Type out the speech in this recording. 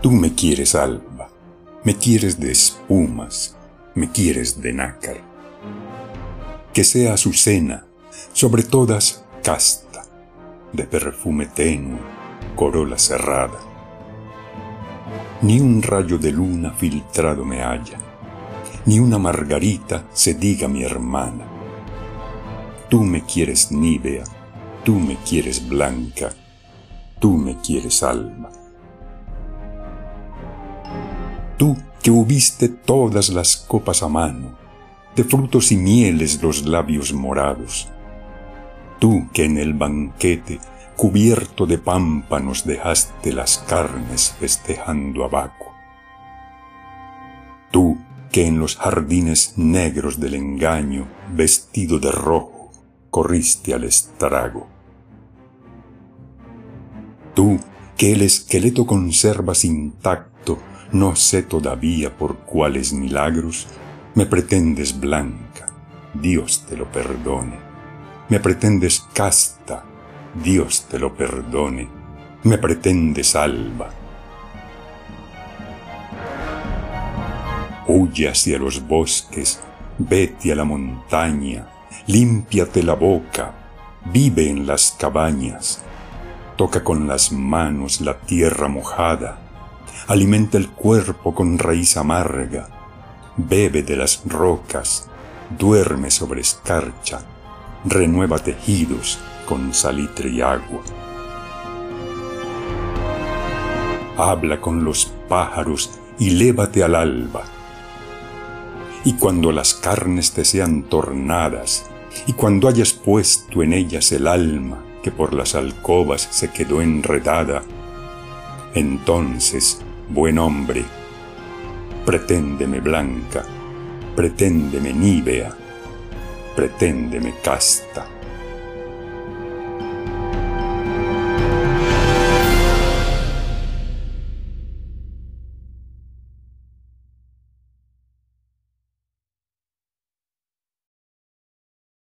Tú me quieres alba, me quieres de espumas, me quieres de nácar. Que sea azucena, sobre todas casta, de perfume tenue, corola cerrada. Ni un rayo de luna filtrado me halla, ni una margarita se diga mi hermana. Tú me quieres nívea, tú me quieres blanca, tú me quieres alma. Tú que hubiste todas las copas a mano, de frutos y mieles los labios morados. Tú que en el banquete, cubierto de pámpanos, dejaste las carnes festejando a Baco. Tú que en los jardines negros del engaño, vestido de rojo, corriste al estrago. Tú que el esqueleto conservas intacto, no sé todavía por cuáles milagros, me pretendes blanca, Dios te lo perdone. Me pretendes casta, Dios te lo perdone. Me pretendes alba. Huye hacia los bosques, vete a la montaña, límpiate la boca, vive en las cabañas, toca con las manos la tierra mojada, alimenta el cuerpo con raíz amarga, bebe de las rocas, duerme sobre escarcha, renueva tejidos con salitre y agua. Habla con los pájaros y lévate al alba. Y cuando las carnes te sean tornadas, y cuando hayas puesto en ellas el alma que por las alcobas se quedó enredada, entonces buen hombre, preténdeme blanca, preténdeme nívea, preténdeme casta.